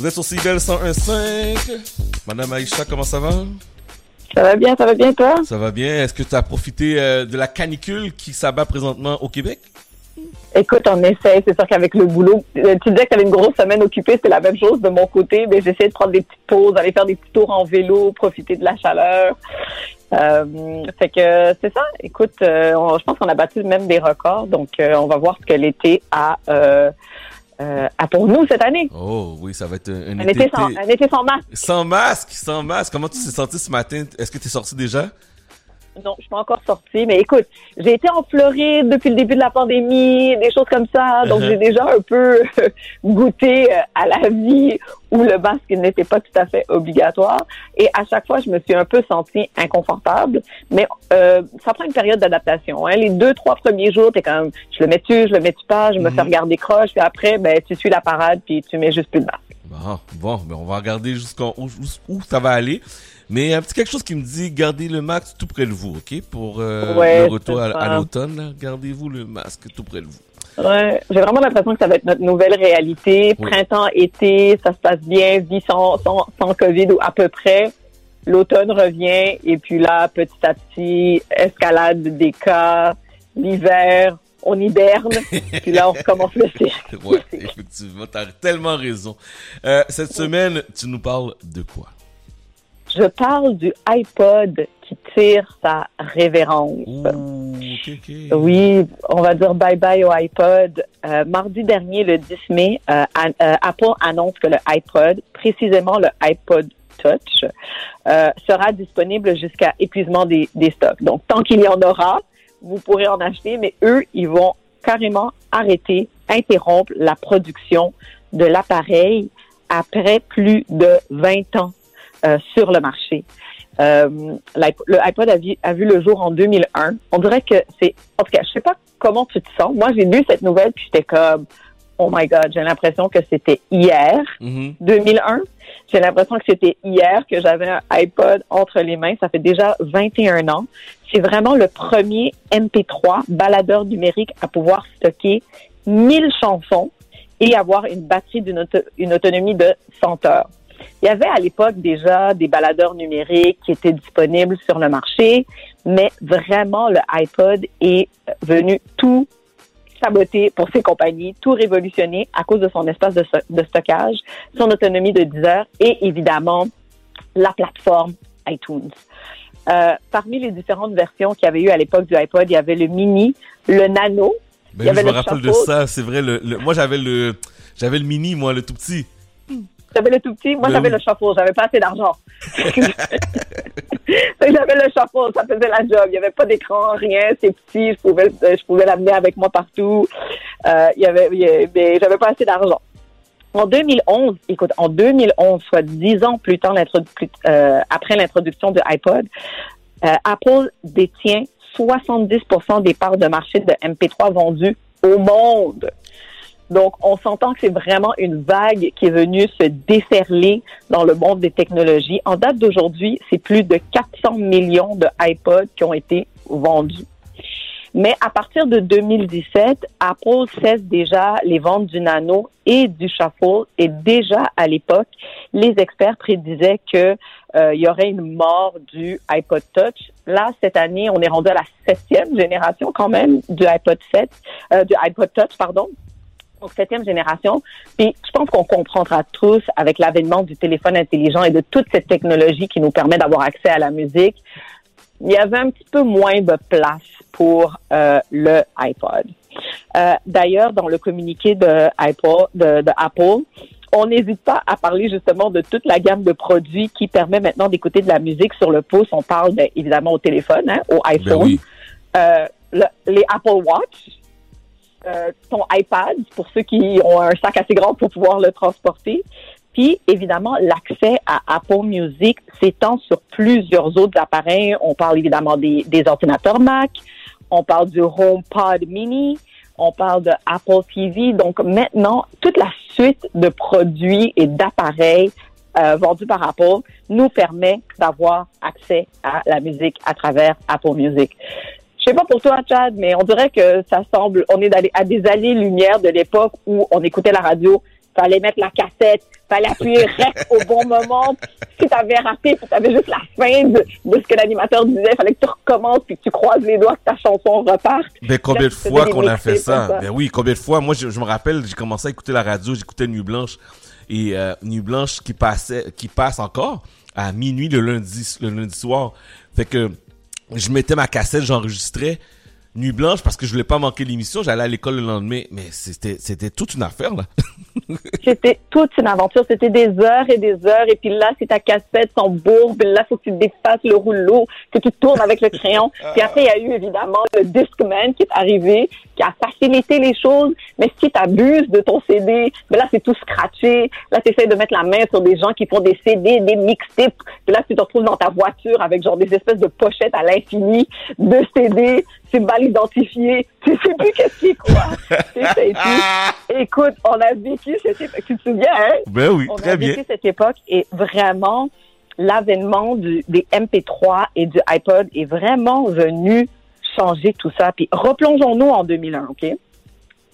Vous êtes sur CIBEL 101.5. Madame Aïcha, comment ça va? Ça va bien, ça va bien toi? Ça va bien. Est-ce que tu as profité euh, de la canicule qui s'abat présentement au Québec? Écoute, on essaie. C'est sûr qu'avec le boulot, euh, tu disais que tu avais une grosse semaine occupée. C'est la même chose de mon côté. Mais j'essaie de prendre des petites pauses, aller faire des petits tours en vélo, profiter de la chaleur. Euh, fait que c'est ça. Écoute, euh, je pense qu'on a battu même des records. Donc, on va voir ce que l'été a, a pour nous cette année. Oh oui, ça va être un, un été, sans, un été sans masque. Sans masque, sans masque. Comment tu t'es senti ce matin? Est-ce que tu es sorti déjà? Non, je suis pas encore sortie, mais écoute, j'ai été en Floride depuis le début de la pandémie, des choses comme ça, donc j'ai déjà un peu goûté euh, à la vie où le masque n'était pas tout à fait obligatoire. Et à chaque fois, je me suis un peu sentie inconfortable, mais euh, ça prend une période d'adaptation. Hein. Les deux, trois premiers jours, t'es quand même, je le mets-tu, je le mets-tu pas, je me fais regarder croche, puis après, ben, tu suis la parade, puis tu mets juste plus de masque. Bon, bon, ben on va regarder jusqu'où où ça va aller. Mais un petit quelque chose qui me dit gardez le masque tout près de vous, ok? Pour euh, le retour à, l'automne, gardez-vous le masque tout près de vous. Ouais, j'ai vraiment l'impression que ça va être notre nouvelle réalité. Printemps, été, ça se passe bien, vie sans, sans, sans COVID ou à peu près. L'automne revient et puis là, petit à petit, escalade des cas, l'hiver, on hiberne, puis là, on recommence le cirque. oui, effectivement, t'as tellement raison. Euh, cette semaine, tu nous parles de quoi? Je parle du iPod qui tire sa révérence. Oui, on va dire bye bye au iPod. Euh, mardi dernier, le 10 mai, euh, Apple annonce que le iPod, précisément le iPod Touch, sera disponible jusqu'à épuisement des, des stocks. Donc, tant qu'il y en aura, vous pourrez en acheter, mais eux, ils vont carrément arrêter, interrompre la production de l'appareil après plus de 20 ans euh, sur le marché. Euh, le iPod a vu, le jour en 2001. On dirait que c'est... En tout cas, je sais pas comment tu te sens. Moi, j'ai lu cette nouvelle, puis j'étais comme... Oh my God, j'ai l'impression que c'était hier, 2001. Mm-hmm. J'ai l'impression que c'était hier que j'avais un iPod entre les mains. Ça fait déjà 21 ans. C'est vraiment le premier MP3 baladeur numérique à pouvoir stocker 1000 chansons et avoir une batterie d'une une autonomie de 100 heures. Il y avait à l'époque déjà des baladeurs numériques qui étaient disponibles sur le marché, mais vraiment le iPod est venu tout saboter pour ces compagnies, tout révolutionner à cause de son espace de, stockage, son autonomie de 10 heures et évidemment la plateforme iTunes. Euh, parmi les différentes versions qu'il y avait eu à l'époque du iPod, il y avait le mini, le nano. Ben je me rappelle de ça, c'est vrai. Le, moi, j'avais le, j'avais le mini, moi, le tout petit. J'avais le tout petit, moi j'avais le chapeau, j'avais pas assez d'argent. j'avais le chapeau, ça faisait la job. Il y avait pas d'écran, rien, c'est petit, je pouvais, je pouvais l'amener avec moi partout. Euh, il y avait, mais j'avais pas assez d'argent. En 2011, écoute, en 2011, soit dix ans plus tard, euh, après l'introduction de iPod, euh, Apple détient 70% des parts de marché de MP3 vendues au monde. Donc, on s'entend que c'est vraiment une vague qui est venue se déferler dans le monde des technologies. En date d'aujourd'hui, c'est plus de 400 millions de iPods qui ont été vendus. Mais à partir de 2017, Apple cesse déjà les ventes du Nano et du Shuffle. Et déjà à l'époque, les experts prédisaient que euh, il y aurait une mort du iPod Touch. Là, cette année, on est rendu à la septième génération quand même du iPod 7, euh, du iPod Touch, pardon donc septième génération. Puis je pense qu'on comprendra tous avec l'avènement du téléphone intelligent et de toute cette technologie qui nous permet d'avoir accès à la musique, il y avait un petit peu moins de place pour euh, le iPod. Euh, D'ailleurs, dans le communiqué de, iPod, de, de Apple, on n'hésite pas à parler justement de toute la gamme de produits qui permet maintenant d'écouter de la musique sur le pouce. On parle ben, évidemment au téléphone, hein, au ben iPhone, euh, les Apple Watch, euh, ton iPad pour ceux qui ont un sac assez grand pour pouvoir le transporter. Puis, évidemment, l'accès à Apple Music s'étend sur plusieurs autres appareils. On parle évidemment des, des ordinateurs Mac, on parle du HomePod Mini, on parle de Apple TV. Donc, maintenant, toute la suite de produits et d'appareils euh, vendus par Apple nous permet d'avoir accès à la musique à travers Apple Music. Je sais pas pour toi, Chad, mais on dirait que ça semble, on est à des années-lumière de l'époque où on écoutait la radio, fallait mettre la cassette, fallait appuyer rec au bon moment. Si t'avais raté, tu avais juste la fin de, ce que l'animateur disait, fallait que tu recommences puis que tu croises les doigts que ta chanson reparte. Mais combien de fois qu'on a fait ça? Ben oui, combien de fois? Moi, je, me rappelle, j'ai commencé à écouter la radio, j'écoutais Nuit Blanche et euh, Nuit Blanche qui passait, qui passe encore à minuit le lundi, le lundi soir. Fait que je mettais ma cassette, j'enregistrais Nuit blanche parce que je voulais pas manquer l'émission, j'allais à l'école le lendemain, mais c'était c'était toute une affaire là. c'était toute une aventure, c'était des heures et des heures. Et puis là c'est ta cassette son bourbe, là faut que tu dépasses le rouleau, que tu tournes avec le crayon. Puis après il y a eu évidemment le Discman qui est arrivé, qui a facilité les choses, mais si tu abuses de ton CD, ben là c'est tout scratché, là tu essaies de mettre la main sur des gens qui font des CD, des mixtapes, puis là tu te retrouves dans ta voiture avec genre des espèces de pochettes à l'infini de CD c'est mal identifié, tu sais plus qu'est-ce qui est quoi. Écoute, on a vécu cette époque, tu te souviens, hein? Ben oui, on très bien. On a vécu cette époque et vraiment, l'avènement des MP3 et du iPod est vraiment venu changer tout ça. Puis replongeons-nous en 2001, OK?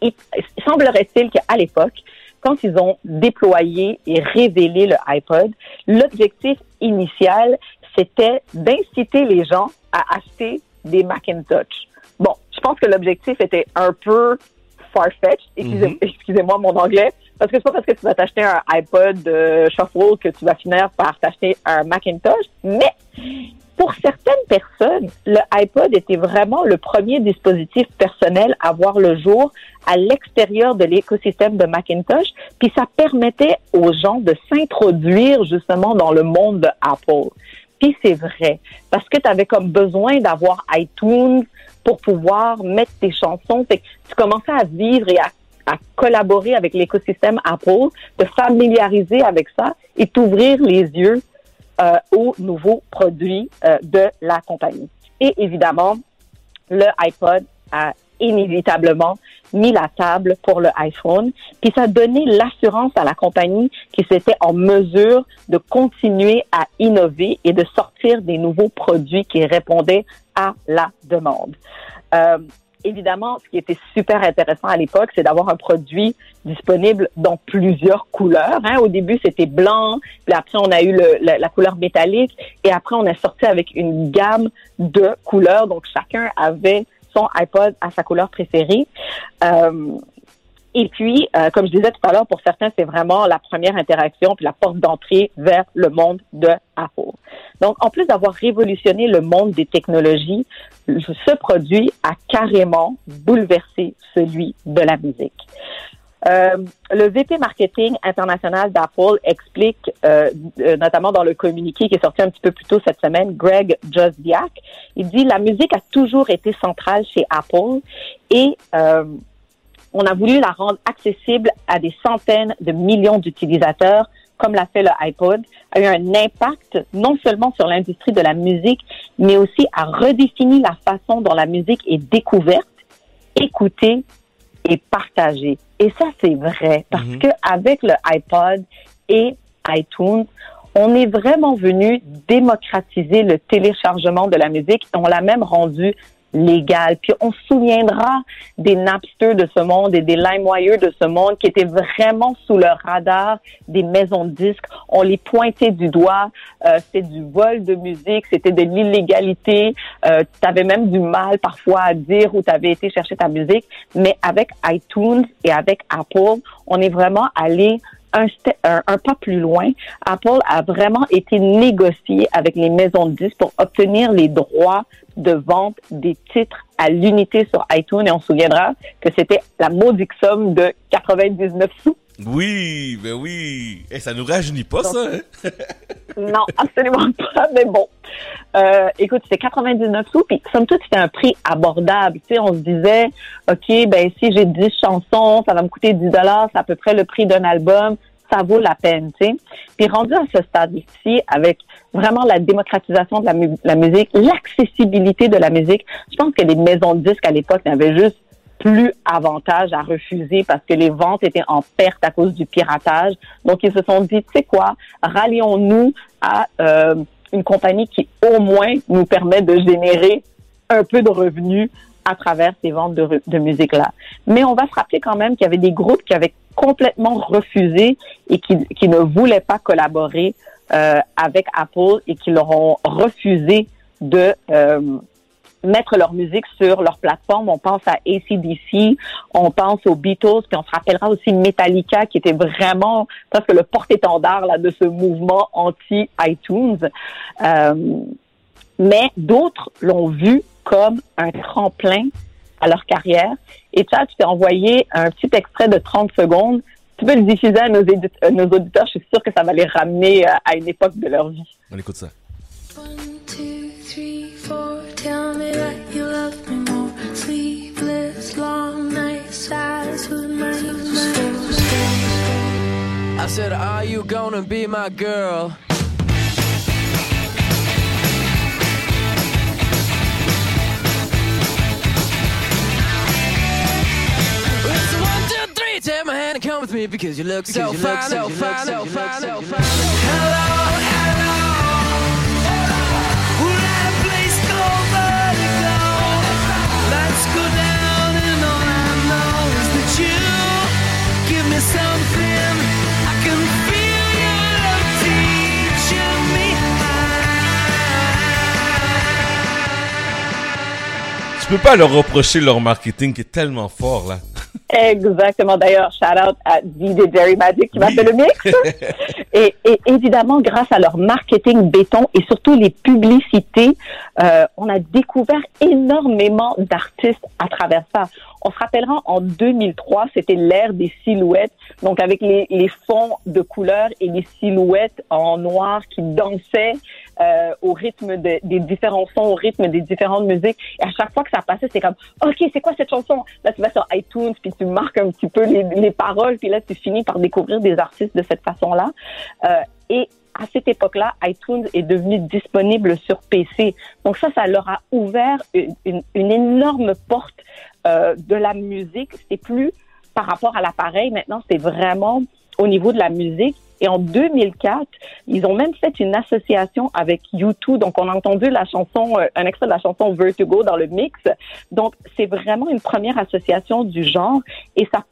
Il semblerait-il qu'à l'époque, quand ils ont déployé et révélé le iPod, l'objectif initial, c'était d'inciter les gens à acheter des Macintosh. Bon, je pense que l'objectif était un peu far-fetched. Mhm. Excusez-moi mon anglais. Parce que c'est pas parce que tu vas t'acheter un iPod euh, Shuffle que tu vas finir par t'acheter un Macintosh. Mais pour certaines personnes, le iPod était vraiment le premier dispositif personnel à voir le jour à l'extérieur de l'écosystème de Macintosh. Puis ça permettait aux gens de s'introduire justement dans le monde de Apple. Puis c'est vrai, parce que tu avais comme besoin d'avoir iTunes pour pouvoir mettre tes chansons. Fait que tu commençais à vivre et à, collaborer avec l'écosystème Apple, te familiariser avec ça et t'ouvrir les yeux euh, aux nouveaux produits euh, de la compagnie. Et évidemment, le iPod a inévitablement mis la table pour le iPhone, puis ça a donné l'assurance à la compagnie qui s'était en mesure de continuer à innover et de sortir des nouveaux produits qui répondaient à la demande. Euh, évidemment, ce qui était super intéressant à l'époque, c'est d'avoir un produit disponible dans plusieurs couleurs. Hein. Au début, c'était blanc, puis après, on a eu la, la, couleur métallique, et après, on est sorti avec une gamme de couleurs. Donc, chacun avait iPod à sa couleur préférée. Euh, et puis, euh, comme je disais tout à l'heure, pour certains, c'est vraiment la première interaction puis la porte d'entrée vers le monde de Apple. Donc, en plus d'avoir révolutionné le monde des technologies, ce produit a carrément bouleversé celui de la musique. Euh, le VP marketing international d'Apple explique, euh, euh, notamment dans le communiqué qui est sorti un petit peu plus tôt cette semaine, Greg Josdiak, il dit la musique a toujours été centrale chez Apple et on a voulu la rendre accessible à des centaines de millions d'utilisateurs, comme l'a fait le iPod, a eu un impact non seulement sur l'industrie de la musique, mais aussi a redéfini la façon dont la musique est découverte, écoutée et partagée. Et ça, c'est vrai, parce mhm. que avec le iPod et iTunes, on est vraiment venu démocratiser le téléchargement de la musique. On l'a même rendu légal. Puis on se souviendra des Napster de ce monde et des LimeWire de ce monde qui étaient vraiment sous le radar des maisons de disques. On les pointait du doigt. Euh, c'était du vol de musique, c'était de l'illégalité. Euh, tu avais même du mal parfois à dire où tu avais été chercher ta musique. Mais avec iTunes et avec Apple, on est vraiment allé un, pas plus loin, Apple a vraiment été négocié avec les maisons de disques pour obtenir les droits de vente des titres à l'unité sur iTunes et on se souviendra que c'était la maudite somme de 99 sous. Oui, ben oui. Et eh, ça nous rajeunit pas, ça, hein? non, absolument pas, mais bon. Euh, écoute, c'était 99 sous, puis somme toute, c'était un prix abordable. Tu sais, on se disait, OK, ben si j'ai 10 chansons, ça va me coûter 10 dollars, c'est à peu près le prix d'un album ça vaut la peine, tu sais. Puis rendu à ce stade-ci, avec vraiment la démocratisation de la, la musique, l'accessibilité de la musique, je pense que les maisons de disques à l'époque n'avaient juste plus avantage à refuser parce que les ventes étaient en perte à cause du piratage. Donc, ils se sont dit, tu sais quoi, rallions-nous à euh, une compagnie qui au moins nous permet de générer un peu de revenus à travers ces ventes de, musique-là. Mais on va se rappeler quand même qu'il y avait des groupes qui avaient complètement refusé et qui, qui ne voulaient pas collaborer euh, avec Apple et qui leur ont refusé de euh, mettre leur musique sur leur plateforme. On pense à ACDC, on pense aux Beatles, puis on se rappellera aussi Metallica qui était vraiment presque le porte-étendard là de ce mouvement anti-iTunes. Euh, mais d'autres l'ont vu comme un tremplin à leur carrière. Et ça, tu t'es envoyé un petit extrait de 30 secondes. Tu peux le diffuser à nos, nos auditeurs. Je suis sûre que ça va les ramener euh, à une époque de leur vie. On écoute ça. Tell me that you love me more. Sleepless, long nights, eyes with my I said, Are you gonna be my girl? Take my hand and come with me because you look so fine, so fine, so fine, so fine. Tu peux pas leur reprocher leur marketing qui est tellement fort, là. Exactement. D'ailleurs, shout out à DJ Jerry Magic qui m'a fait le mix. et, et, évidemment, grâce à leur marketing béton et surtout les publicités, euh, on a découvert énormément d'artistes à travers ça. On se rappellera en 2003, c'était l'ère des silhouettes, donc avec les, les fonds de couleurs et les silhouettes en noir qui dansaient euh, au rythme de, des différents sons, au rythme des différentes musiques. Et à chaque fois que ça passait, c'est comme, OK, c'est quoi cette chanson? Là, tu vas sur iTunes, puis tu marques un petit peu les, les paroles, puis là, tu finis par découvrir des artistes de cette façon-là. Euh, et à cette époque-là, iTunes est devenu disponible sur PC. Donc ça, ça leur a ouvert une énorme porte euh, de la musique. C'est plus par rapport à l'appareil. Maintenant, c'est vraiment au niveau de la musique. Et en 2004, ils ont même fait une association avec U2. Donc, on a entendu la chanson, euh, un extrait de la chanson Vertigo dans le mix. Donc, c'est vraiment une première association du genre et ça a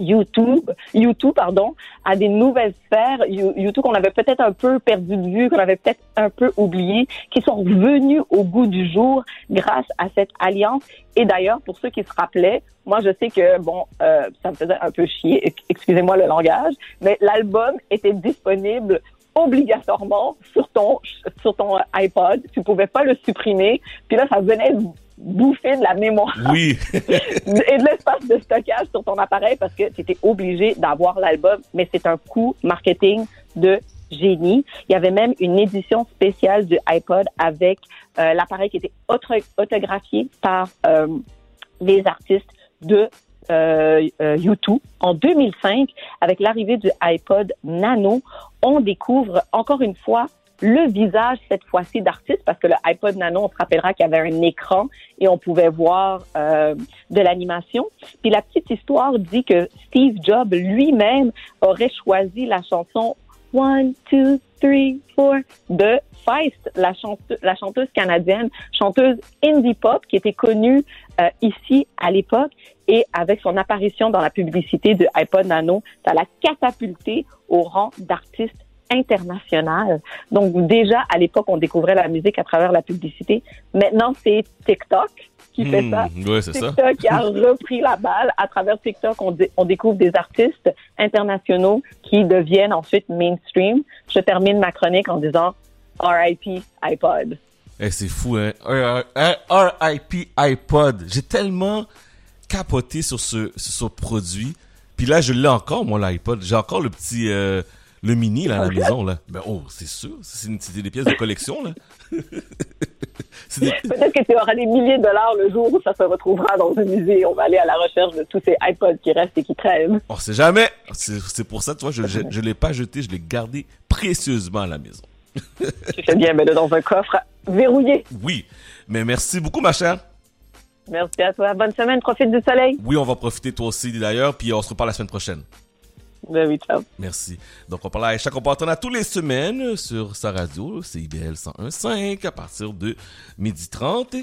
YouTube, YouTube pardon, à des nouvelles sphères, YouTube qu'on avait peut-être un peu perdu de vue, qu'on avait peut-être un peu oublié, qui sont revenus au goût du jour grâce à cette alliance. Et d'ailleurs, pour ceux qui se rappelaient, moi je sais que bon, euh, ça me faisait un peu chier, excusez-moi le langage, mais l'album était disponible obligatoirement sur ton sur ton iPod. Tu pouvais pas le supprimer. Puis là, ça venait bouffer de la mémoire oui. et de l'espace de stockage sur ton appareil parce que tu étais obligé d'avoir l'album, mais c'est un coût marketing de génie. Il y avait même une édition spéciale du iPod avec euh, l'appareil qui était autographié par euh, les artistes de euh, euh, YouTube. En 2005, avec l'arrivée du iPod Nano, on découvre encore une fois le visage cette fois-ci d'artiste parce que le iPod Nano, on se rappellera qu'il y avait un écran et on pouvait voir euh, de l'animation. Puis la petite histoire dit que Steve Jobs lui-même aurait choisi la chanson One, Two, Three, Four de Feist, la, chante la chanteuse canadienne, chanteuse indie pop qui était connue euh, ici à l'époque et avec son apparition dans la publicité de iPod Nano, ça l'a catapulté au rang d'artiste international. Donc déjà, à l'époque, on découvrait la musique à travers la publicité. Maintenant, c'est TikTok qui fait Hmm, ça. ouais, c'est ça. TikTok qui a repris la balle. À travers TikTok, on, dé- on découvre des artistes internationaux qui deviennent ensuite mainstream. Je termine ma chronique en disant RIP iPod. Eh, c'est fou, hein. R- R- RIP iPod. J'ai tellement capoté sur ce, sur ce produit. Puis là, je l'ai encore, moi, l'iPod. J'ai encore le petit, euh, le mini, là, à la maison, là. Ben, oh, c'est sûr. C'est des pièces de collection, là. Des- Peut-être que tu auras des milliers de dollars le jour où ça se retrouvera dans un musée. On va aller à la recherche de tous ces iPods qui restent et qui traînent. On sait jamais. C'est pour ça, tu vois, je, je l'ai pas jeté, je l'ai gardé précieusement à la maison. Tu fais bien, mais dans un coffre verrouillé. Oui. Mais merci beaucoup, ma chère. Merci à toi. Bonne semaine. Profite du soleil. Oui, on va profiter toi aussi d'ailleurs, puis on se reparle la semaine prochaine. Ben. Merci. Donc, on parle à chaque comportement tous les semaines sur sa radio, CIBL 101.5 à partir de midi 30.